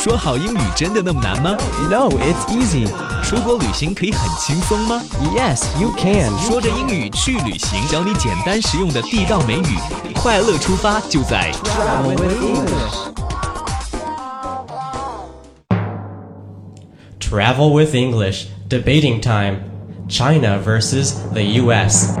说好英语真的那么难吗？No, it's easy. 出国旅行可以很轻松吗？Yes, you can. 说着英语去旅行，教你简单实用的地道美语，快乐出发就在 Travel with English。Travel with English Debating Time China versus the U.S.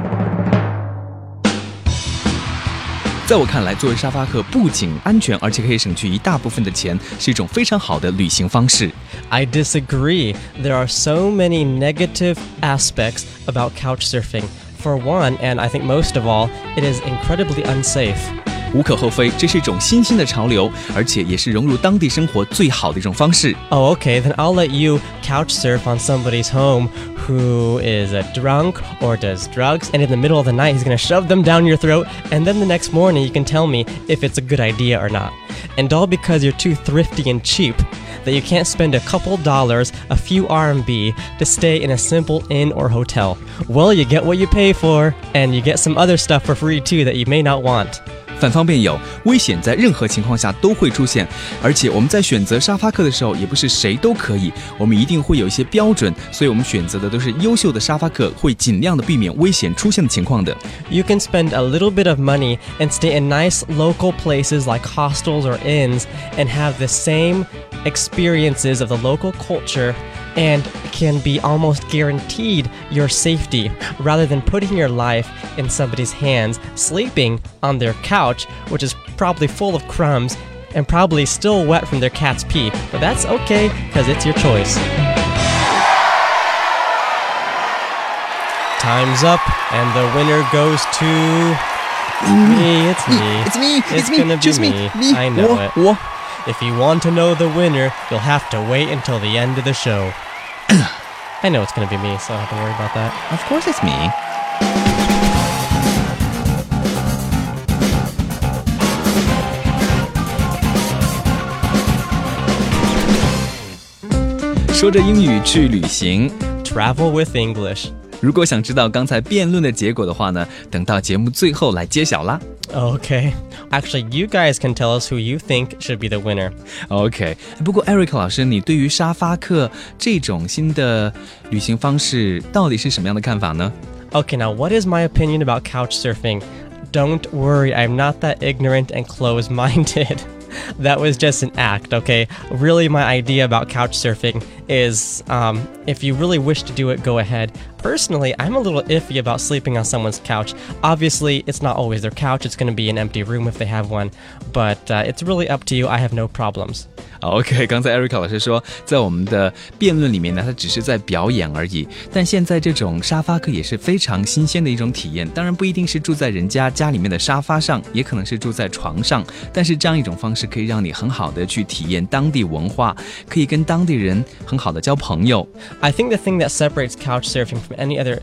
在我看来，作为沙发客，不仅安全，而且可以省去一大部分的钱，是一种非常好的旅行方式。I disagree. There are so many negative aspects about couch surfing. For one, and I think most of all, it is incredibly unsafe. 无可厚非，这是一种新兴的潮流，而且也是融入当地生活最好的一种方式。Oh, okay, then I'll let you couch surf on somebody's home who is a drunk or does drugs, and in the middle of the night he's gonna shove them down your throat, and then the next morning you can tell me if it's a good idea or not. And all because you're too thrifty and cheap that you can't spend a couple dollars, a few RMB, to stay in a simple inn or hotel. Well, you get what you pay for, and you get some other stuff for free too that you may not want. 反方辩友，危险在任何情况下都会出现，而且我们在选择沙发客的时候，也不是谁都可以，我们一定会有一些标准，所以我们选择的都是优秀的沙发客，会尽量的避免危险出现的情况的。You can spend a little bit of money and stay in nice local places like hostels or inns and have the same experiences of the local culture and can be almost guaranteed your safety rather than putting your life in somebody's hands, sleeping on their couch, which is probably full of crumbs and probably still wet from their cat's pee. But that's okay, because it's your choice. Time's up, and the winner goes to mm. me. It's mm. me. It's me. It's, it's me. gonna be Just me. me. I know it. If you want to know the winner, you'll have to wait until the end of the show. I know it's going to be me, so I don't have to worry about that. Of course it's me. 说着英语去旅行，Travel with English。如果想知道刚才辩论的结果的话呢，等到节目最后来揭晓啦。 Okay. Actually, you guys can tell us who you think should be the winner. OK，不过 Eric 老师，你对于沙发客这种新的旅行方式到底是什么样的看法呢？Okay, now what is my opinion about couch surfing? Don't worry, I'm not that ignorant and close minded. that was just an act, okay? Really, my idea about couch surfing is um, if you really wish to do it, go ahead. Personally, I'm a little iffy about sleeping on someone's couch. Obviously, it's not always their couch, it's going to be an empty room if they have one, but uh, it's really up to you. I have no problems. OK，刚才 Erica 老师说，在我们的辩论里面呢，他只是在表演而已。但现在这种沙发客也是非常新鲜的一种体验。当然不一定是住在人家家里面的沙发上，也可能是住在床上。但是这样一种方式可以让你很好的去体验当地文化，可以跟当地人很 好的交朋友。I think the thing that separates couch surfing from any other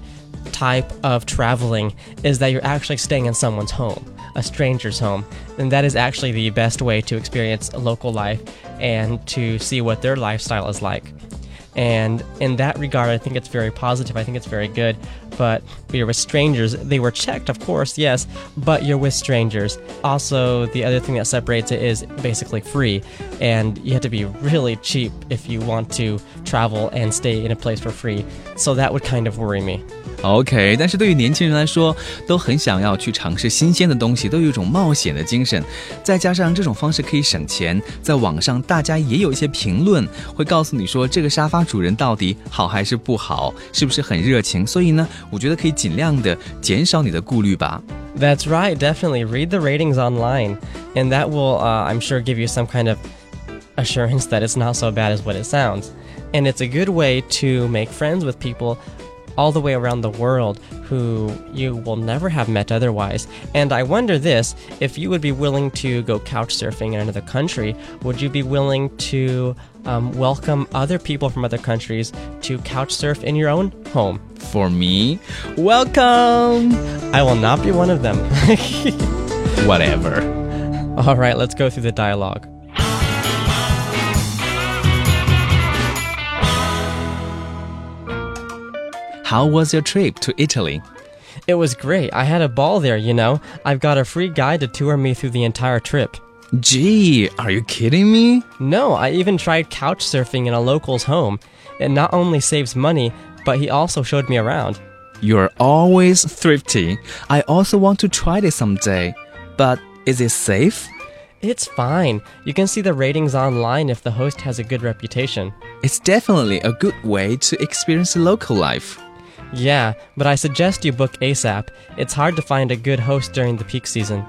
type of traveling is that you're actually staying in someone's home, a stranger's home. And that is actually the best way to experience local life and to see what their lifestyle is like. And in that regard, I think it's very positive. I think it's very good. But you're with strangers. They were checked, of course, yes, but you're with strangers. Also, the other thing that separates it is basically free. And you have to be really cheap if you want to travel and stay in a place for free. So that would kind of worry me. OK，但是对于年轻人来说，都很想要去尝试新鲜的东西，都有一种冒险的精神。再加上这种方式可以省钱，在网上大家也有一些评论，会告诉你说这个沙发主人到底好还是不好，是不是很热情。所以呢，我觉得可以尽量的减少你的顾虑吧。That's right, definitely read the ratings online, and that will, uh, I'm sure, give you some kind of assurance that it's not so bad as what it sounds. And it's a good way to make friends with people all the way around the world who you will never have met otherwise. And I wonder this if you would be willing to go couch surfing in another country, would you be willing to um, welcome other people from other countries to couch surf in your own home? For me, welcome! I will not be one of them. Whatever. All right, let's go through the dialogue. How was your trip to Italy? It was great. I had a ball there, you know. I've got a free guide to tour me through the entire trip. Gee, are you kidding me? No, I even tried couch surfing in a local's home. It not only saves money, but he also showed me around. You're always thrifty. I also want to try this someday. But is it safe? It's fine. You can see the ratings online if the host has a good reputation. It's definitely a good way to experience local life. Yeah, but I suggest you book ASAP. It's hard to find a good host during the peak season.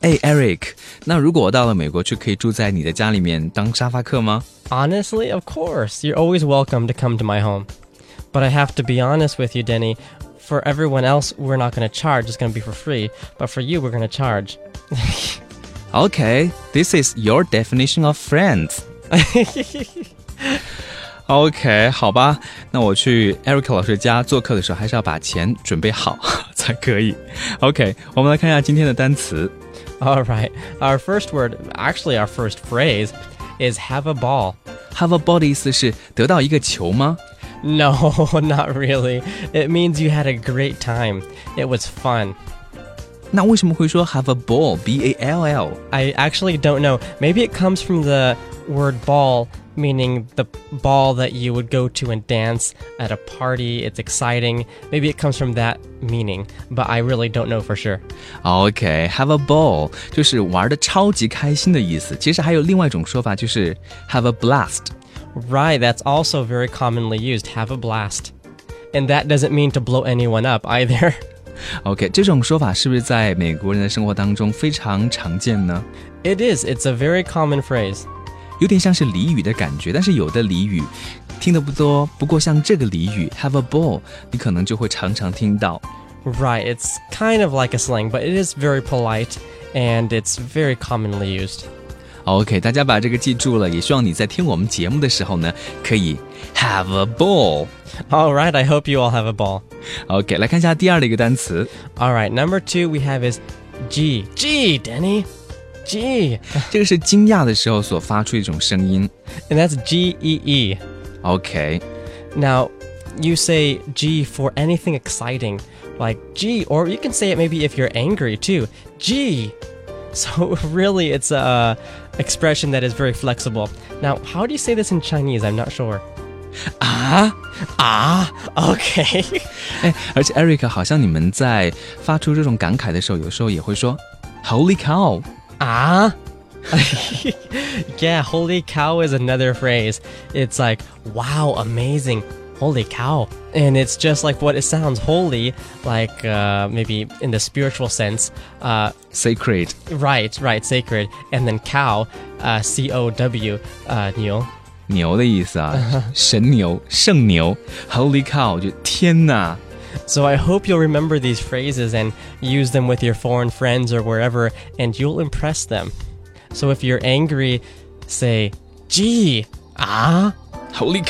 哎，Eric，那如果我到了美国去，可以住在你的家里面当沙发客吗？ Honestly, of course. You're always welcome to come to my home. But I have to be honest with you, Denny. For everyone else, we're not going to charge. It's going to be for free. But for you, we're going to charge. Okay, this is your definition of friends. OK，好吧，那我去 Eric 老师家做客的时候，还是要把钱准备好才可以。OK，我们来看一下今天的单词。 All right. Our first word, actually, our first phrase, is have a ball. Have a ball 的意思是得到一个球吗？ No, not really. It means you had a great time. It was fun. 那为什么会说 have a ball？B A L L。 I actually don't know. Maybe it comes from the word ball, meaning the ball that you would go to and dance at a party. It's exciting. Maybe it comes from that meaning, but I really don't know for sure. OK，have a ball 就是玩的超级开心的意思。其实还有另外一种说法，就是 have a blast。 Right, that's also very commonly used. Have a blast. And that doesn't mean to blow anyone up either. OK，这种说法是不是在美国人的生活当中非常常见呢？ it is. It's a very common phrase. 有点像是俚语的感觉，但是有的俚语听得不多。不过像这个俚语 have a ball，你可能就会常常听到。 Right, it's kind of like a slang, but it is very polite and it's very commonly used. OK，大家把这个记住了，也希望你在听我们节目的时候呢，可以 have a ball。 All right, I hope you all have a ball. OK，来看一下第二的一个单词 All right, number two we have is G. G, Denny. G. 这个是惊讶的时候所发出一种声音。 And that's G E E. OK， Now, you say G for anything exciting, like G, or you can say it maybe if you're angry too. G. So, really, it's a expression that is very flexible. Now, how do you say this in Chinese? I'm not sure. 啊 Ah, okay. 哎，而且 Eric 好像你们在发出这种感慨的时候，有时候也会说 Holy cow！ ah. yeah, holy cow is another phrase. It's like, wow, amazing. Holy cow. And it's just like what it sounds holy, like uh, maybe in the spiritual sense. Uh, Sacred， right, right, sacred. And then cow, uh, C O W, uh, 牛.牛的意思啊，神牛、圣牛，Holy cow，就天哪！ So I hope you'll remember these phrases and use them with your foreign friends or wherever, and you'll impress them. So if you're angry, say, gee, ah. Holy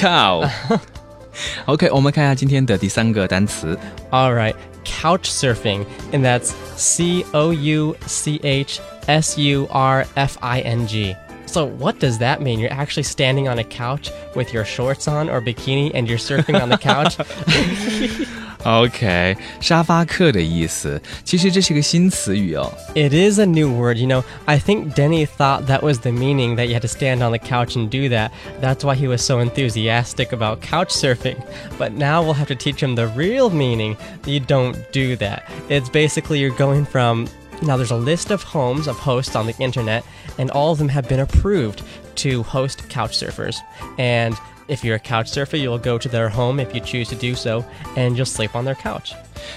cow！OK，我们看一下今天的第三个单词 All right, couch surfing, and that's C O U C H S U R F I N G. So what does that mean? You're actually standing on a couch with your shorts on or bikini and you're surfing on the couch? OK，沙发客的意思，其实这是个新词语哦。 It is a new word. You know, I think Denny thought that was the meaning that you had to stand on the couch and do that. That's why he was so enthusiastic about couch surfing. But now we'll have to teach him the real meaning. You don't do that. It's basically you're going from. Now, there's a list of homes of hosts on the internet, and all of them have been approved to host couch surfers. And if you're a couch surfer, you'll go to their home if you choose to do so, and you'll sleep on their couch.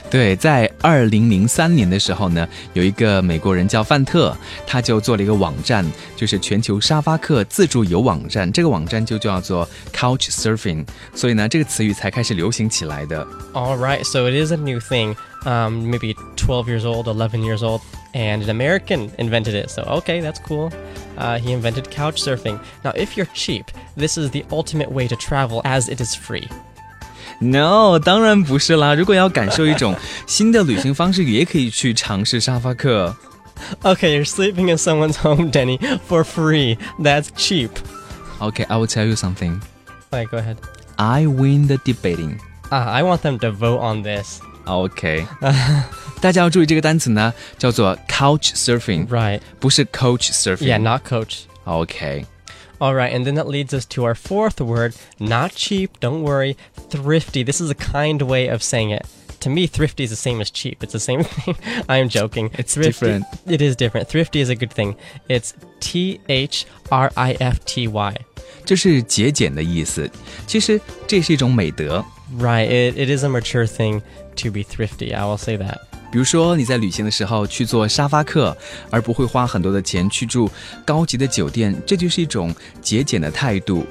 对，在二零零三年的时候呢，有一个美国人叫范特，他就做了一个网站，就是全球沙发客自助游网站。这个网站就叫做 Couch Surfing，所以呢，这个词语才开始流行起来的。 All right, so it is a new thing. Um, maybe 12 years old, 11 years old, and an American invented it. So, okay, that's cool. Uh, he invented couch surfing. Now, if you're cheap, this is the ultimate way to travel as it is free. No，当然不是啦。如果要感受一种新的旅行方式，也可以去尝试沙发客。 Okay, you're sleeping in someone's home, Denny, for free. That's cheap. OK，I、will tell you something. Alright, go ahead. I win the debating. Ah, I want them to vote on this. OK，大家要注意这个单词呢，叫做 couch surfing， Right. 不是 coach surfing。 Yeah, not coach. OK。 All right, and then that leads us to our fourth word. Not cheap, don't worry. Thrifty. This is a kind way of saying it. To me, thrifty is the same as cheap. It's the same thing. I am joking. It's Thrifty- different. It is different. Thrifty is a good thing. It's T H R I F T Y. 这是节俭的意思。其实这是一种美德。 Right. It, it is a mature thing to be thrifty. I will say that. 比如说你在旅行的时候去做沙发客，而不会花很多的钱去住高级的酒店，这就是一种节俭的态度。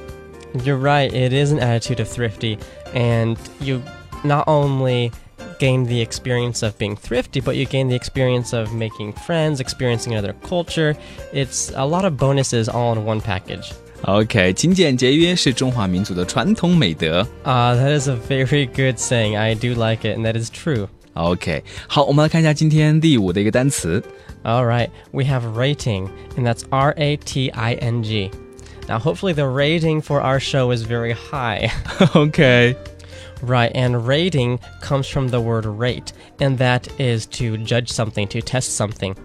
You're right. It is an attitude of thrifty, and you not only gain the experience of being thrifty, but you gain the experience of making friends, experiencing another culture. It's a lot of bonuses all in one package. OK，勤俭节约是中华民族的传统美德。 Uh, that is a very good saying. I do like it, and that is true. OK，好，我们来看一下今天第五的一个单词。 All right, we have rating, and that's R A T I N G. Now, hopefully, the rating for our show is very high. OK， Right, and rating comes from the word rate, and that is to judge something, to test something.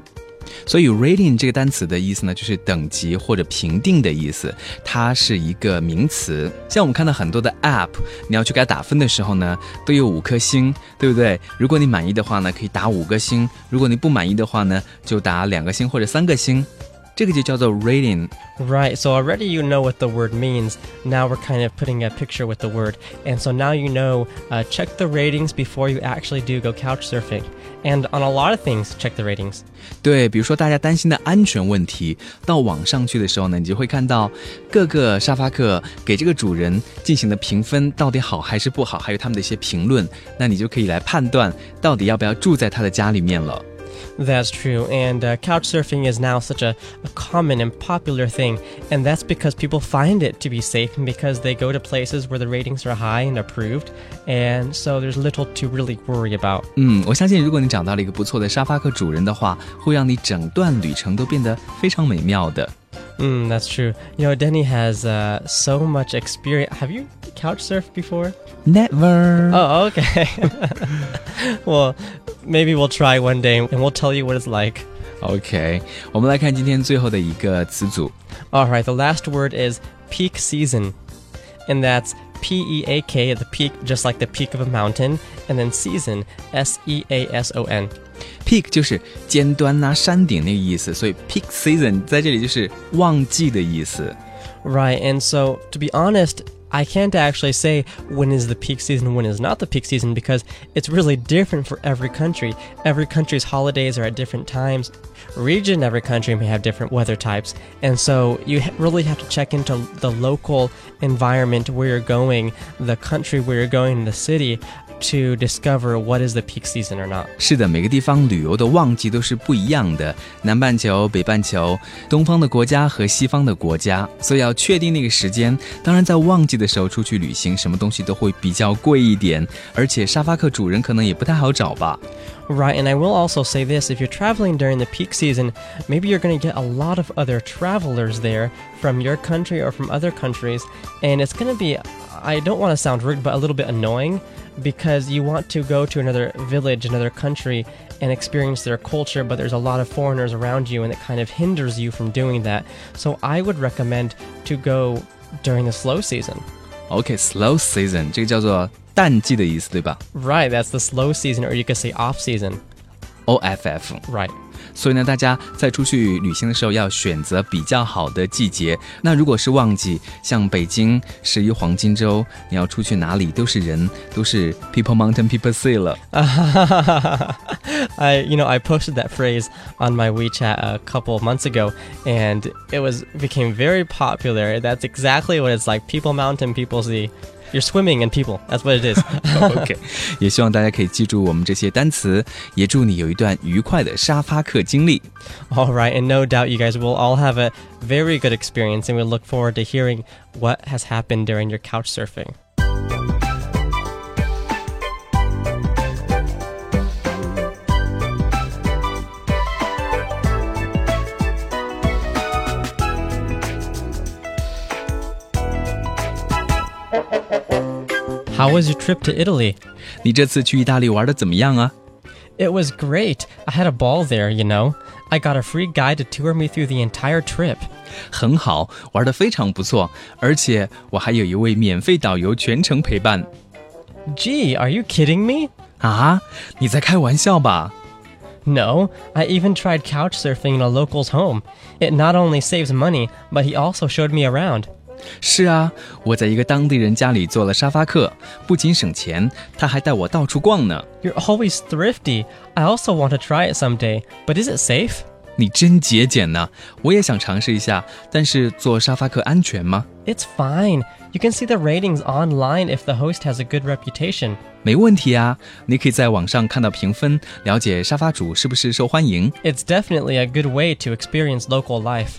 所以 rating 这个单词的意思呢，就是等级或者评定的意思，它是一个名词。像我们看到很多的 app，你要去给它打分的时候呢，都有五颗星，对不对？如果你满意的话呢，可以打五个星；如果你不满意的话呢，就打两个星或者三个星。这个就叫做 rating。 Right, so already you know what the word means. Now we're kind of putting a picture with the word. And so now you know, uh, check the ratings before you actually do go couch surfing. And on a lot of things, check the ratings. 对，比如说大家担心的安全问题，到网上去的时候呢，你就会看到各个沙发客给这个主人进行的评分到底好还是不好，还有他们的一些评论，那你就可以来判断到底要不要住在他的家里面了。That's true. And uh, couch surfing is now such a, a common and popular thing. And that's because people find it to be safe and because they go to places where the ratings are high and approved. And so there's little to really worry about. 嗯，我相信如果你找到了一个不错的沙发客主人的话，会让你整段旅程都变得非常美妙的。 Mm, that's true. You know, Denny has uh, so much experience. Have you couch surfed before? Never. Oh, okay. well, maybe we'll try one day and we'll tell you what it's like. Okay. Alright, the last word is peak season. And that's P E A K, the peak, just like the peak of a mountain, and then season, S E A S O N Peak 就是尖端呐、山顶那个意思，所以 peak season 在这里就是旺季的意思。 Right, and so to be honest, I can't actually say when is the peak season, when is not the peak season, because it's really different for every country. Every country's holidays are at different times. Region, every country may have different weather types, and so you ha- really have to check into the local environment where you're going, the country where you're going, the city, to discover what is the peak season or not. 是的，每个地方旅游的旺季都是不一样的，南半球、北半球、东方的国家和西方的国家，所以要确定那个时间。当然，在旺季的时候出去旅行，什么东西都会比较贵一点，而且沙发客主人可能也不太好找吧。 Right, and I will also say this if you're traveling during the peak season, maybe you're going to get a lot of other travelers there from your country or from other countries, and it's going to be, I don't want to sound rude, but a little bit annoying because you want to go to another village, another country, and experience their culture, but there's a lot of foreigners around you, and it kind of hinders you from doing that. So I would recommend to go during the slow season. OK，slow、season 这个叫做淡季的意思，对吧 Right, that's the slow season, or you could say off season. ？OFF。 Right. 所以呢，大家在出去旅行的时候要选择比较好的季节。那如果是旺季，像北京十一黄金周，你要出去哪里都是人，都是 people mountain people sea 了。I, you know, I posted that phrase on my WeChat a couple of months ago, and it was became very popular. That's exactly what it's like. People mountain, people sea. You're swimming in people. That's what it is. OK，也希望大家可以记住我们这些单词，也祝你有一段愉快的沙发客经历。 all right, and no doubt you guys will all have a very good experience, and we look forward to hearing what has happened during your couch surfing. How was your trip to Italy? 你这次去意大利玩的怎么样啊？ It was great. I had a ball there, you know. I got a free guide to tour me through the entire trip. 很好，玩的非常不错，而且我还有一位免费导游全程陪伴。 Gee, are you kidding me? 啊，你在开玩笑吧？ No, I even tried couch surfing in a local's home. It not only saves money, but he also showed me around. 是啊，我在一个当地人家里做了沙发客，不仅省钱，他还带我到处逛呢。 You're always thrifty. I also want to try it someday, but is it safe? 你真节俭呢！我也想尝试一下，但是做沙发客安全吗？ It's fine. You can see the ratings online if the host has a good reputation. 没问题啊，你可以在网上看到评分，了解沙发主是不是受欢迎。 It's definitely a good way to experience local life.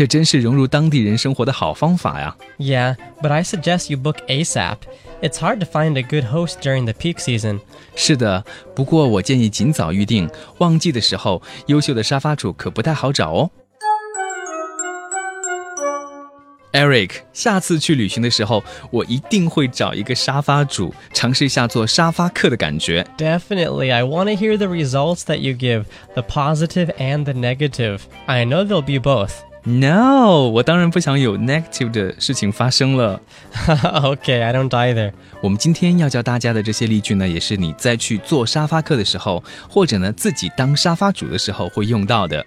这真是融入当地人生活的好方法呀！ Yeah, but I suggest you book ASAP. It's hard to find a good host during the peak season. 是的，不过我建议尽早预定，旺季的时候，优秀的沙发主可不太好找哦。Eric，下次去旅行的时候，我一定会找一个沙发主，尝试一下做沙发客的感觉。 Definitely, I want to hear the results that you give, the positive and the negative. I know there'll be both. No，我当然不想有 negative 的事情发生了。okay, I don't either. 我们今天要教大家的这些例句呢，也是你在去做沙发客的时候，或者呢自己当沙发主的时候会用到的。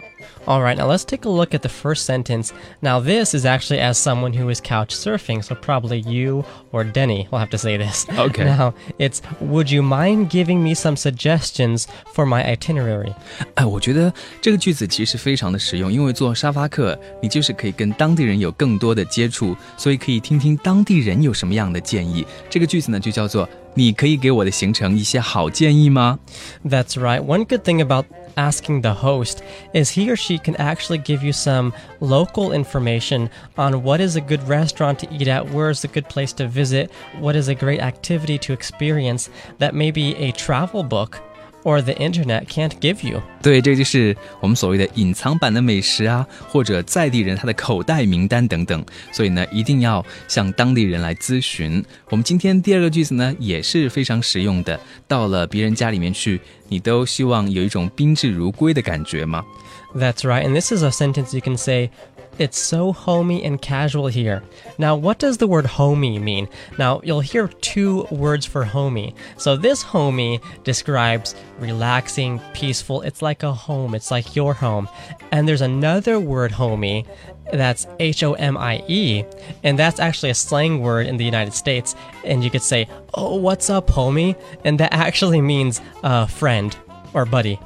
All right, now let's take a look at the first sentence. Now, this is actually as someone who is couch surfing, so probably you or Denny will have to say this. Okay. Now, it's Would you mind giving me some suggestions for my itinerary? 哎，我觉得这个句子其实非常的实用，因为做沙发客，你就是可以跟当地人有更多的接触，所以可以听听当地人有什么样的建议。这个句子呢，就叫做“你可以给我的行程一些好建议吗 That's right. One good thing about asking the host is he or she can actually give you some local information on what is a good restaurant to eat at, where is a good place to visit, what is a great activity to experience that maybe a travel book or the internet can't give you. 对，这就是我们所谓的隐藏版的美食啊，或者在地人他的口袋名单等等。所以呢，一定要向当地人来咨询。我们今天第二个句子呢，也是非常实用的。到了别人家里面去，你都希望有一种宾至如归的感觉吗？ That's right. And this is a sentence you can say, it's so homey and casual here. Now, what does the word homey mean? Now, you'll hear two words for homey. So, this homey describes relaxing, peaceful. It's like a home, it's like your home. And there's another word, homey, that's H O M I E. And that's actually a slang word in the United States. And you could say, oh, what's up, homie? And that actually means uh, friend or buddy.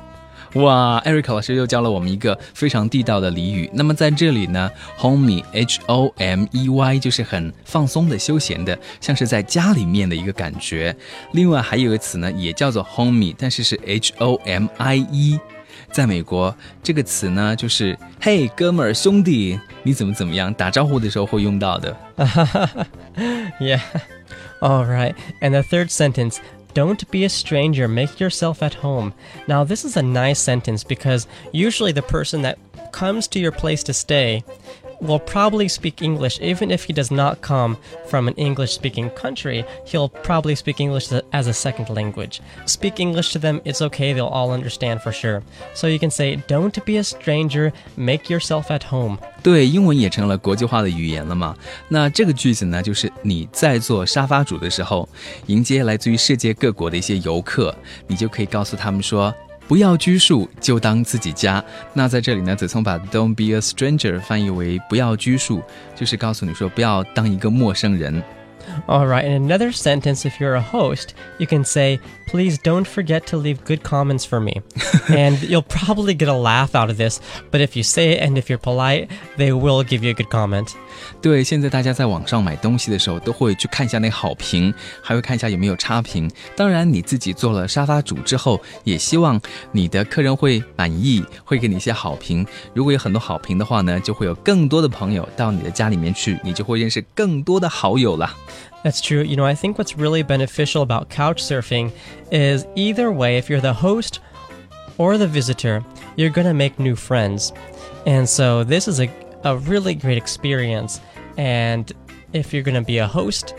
哇，艾瑞克老师又教了我们一个非常地道的俚语。那么在这里呢，homey h o m e y 就是很放松的、休闲的，像是在家里面的一个感觉。另外还有一个词呢，也叫做 homey，但是是 h o m i e。在美国，这个词呢就是“嘿，哥们儿、兄弟，你怎么怎么样”，打招呼的时候会用到的。Yeah. All right. And the third sentence don't be a stranger, make yourself at home. Now, this is a nice sentence because usually the person that comes to your place to stay will probably speak English. Even if he does not come from an English speaking country, he'll probably speak English as a second language. Speak English to them, it's okay, they'll all understand for sure. So you can say, Don't be a stranger, make yourself at home. 对，英文也成了国际化的语言了嘛。那这个句子呢，就是你在做沙发主的时候，迎接来自于世界各国的一些游客，你就可以告诉他们说。 不要拘束，就当自己家。那在这里呢，子聪把 "Don't be a stranger" 翻译为“不要拘束”，就是告诉你说不要当一个陌生人。 All right, in another sentence, if you're a host, you can say, Please don't forget to leave good comments for me. and you'll probably get a laugh out of this, but if you say it and if you're polite, they will give you a good comment. 对，现在大家在网上买东西的时候，都会去看一下那个好评，还会看一下有没有差评。当然，你自己做了沙发主之后，也希望你的客人会满意，会给你一些好评。如果有很多好评的话呢，就会有更多的朋友到你的家里面去，你就会认识更多的好友了。 That's true. You know, I think what's really beneficial about couch surfing is either way, if you're the host or the visitor, you're going to make new friends. And so this is a, a really great experience. And if you're going to be a host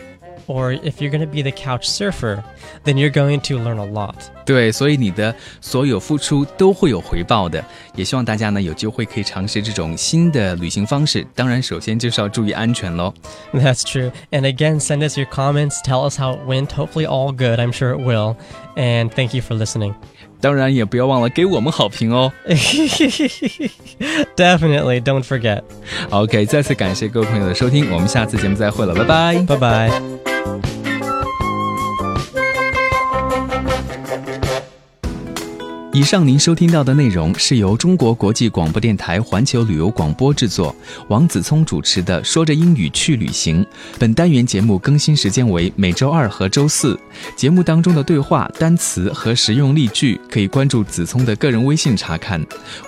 or if you're going to be the couch surfer, then you're going to learn a lot. 对，所以你的所有付出都会有回报的。也希望大家呢有机会可以尝试这种新的旅行方式。当然，首先就是要注意安全喽。 That's true. And again, send us your comments. Tell us how it went. Hopefully, all good. I'm sure it will. And thank you for listening. 当然，也不要忘了给我们好评哦。 Definitely, don't forget. OK，再次感谢各位朋友的收听，我们下次节目再会了，拜拜。 Bye bye. 以上您收听到的内容是由中国国际广播电台环球旅游广播制作，王子聪主持的《说着英语去旅行》。本单元节目更新时间为每周二和周四。节目当中的对话、单词和实用例句可以关注子聪的个人微信查看，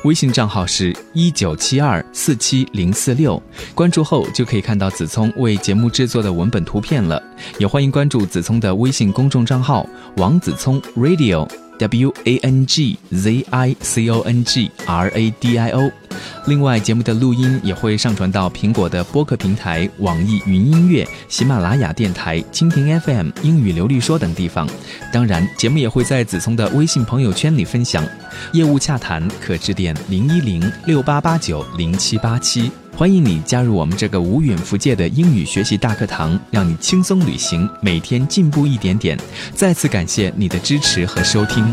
微信账号是一九七二四七零四六。关注后就可以看到子聪为节目制作的文本图片了。也欢迎关注子聪的微信公众账号王子聪 Radio。W A N G Z I C O N G R A D I O。另外，节目的录音也会上传到苹果的播客平台、网易云音乐、喜马拉雅电台、蜻蜓 FM、英语流利说等地方。当然，节目也会在子聪的微信朋友圈里分享。业务洽谈可致电零一零六八八九零七八七。欢迎你加入我们这个无远弗届的英语学习大课堂，让你轻松旅行，每天进步一点点。再次感谢你的支持和收听。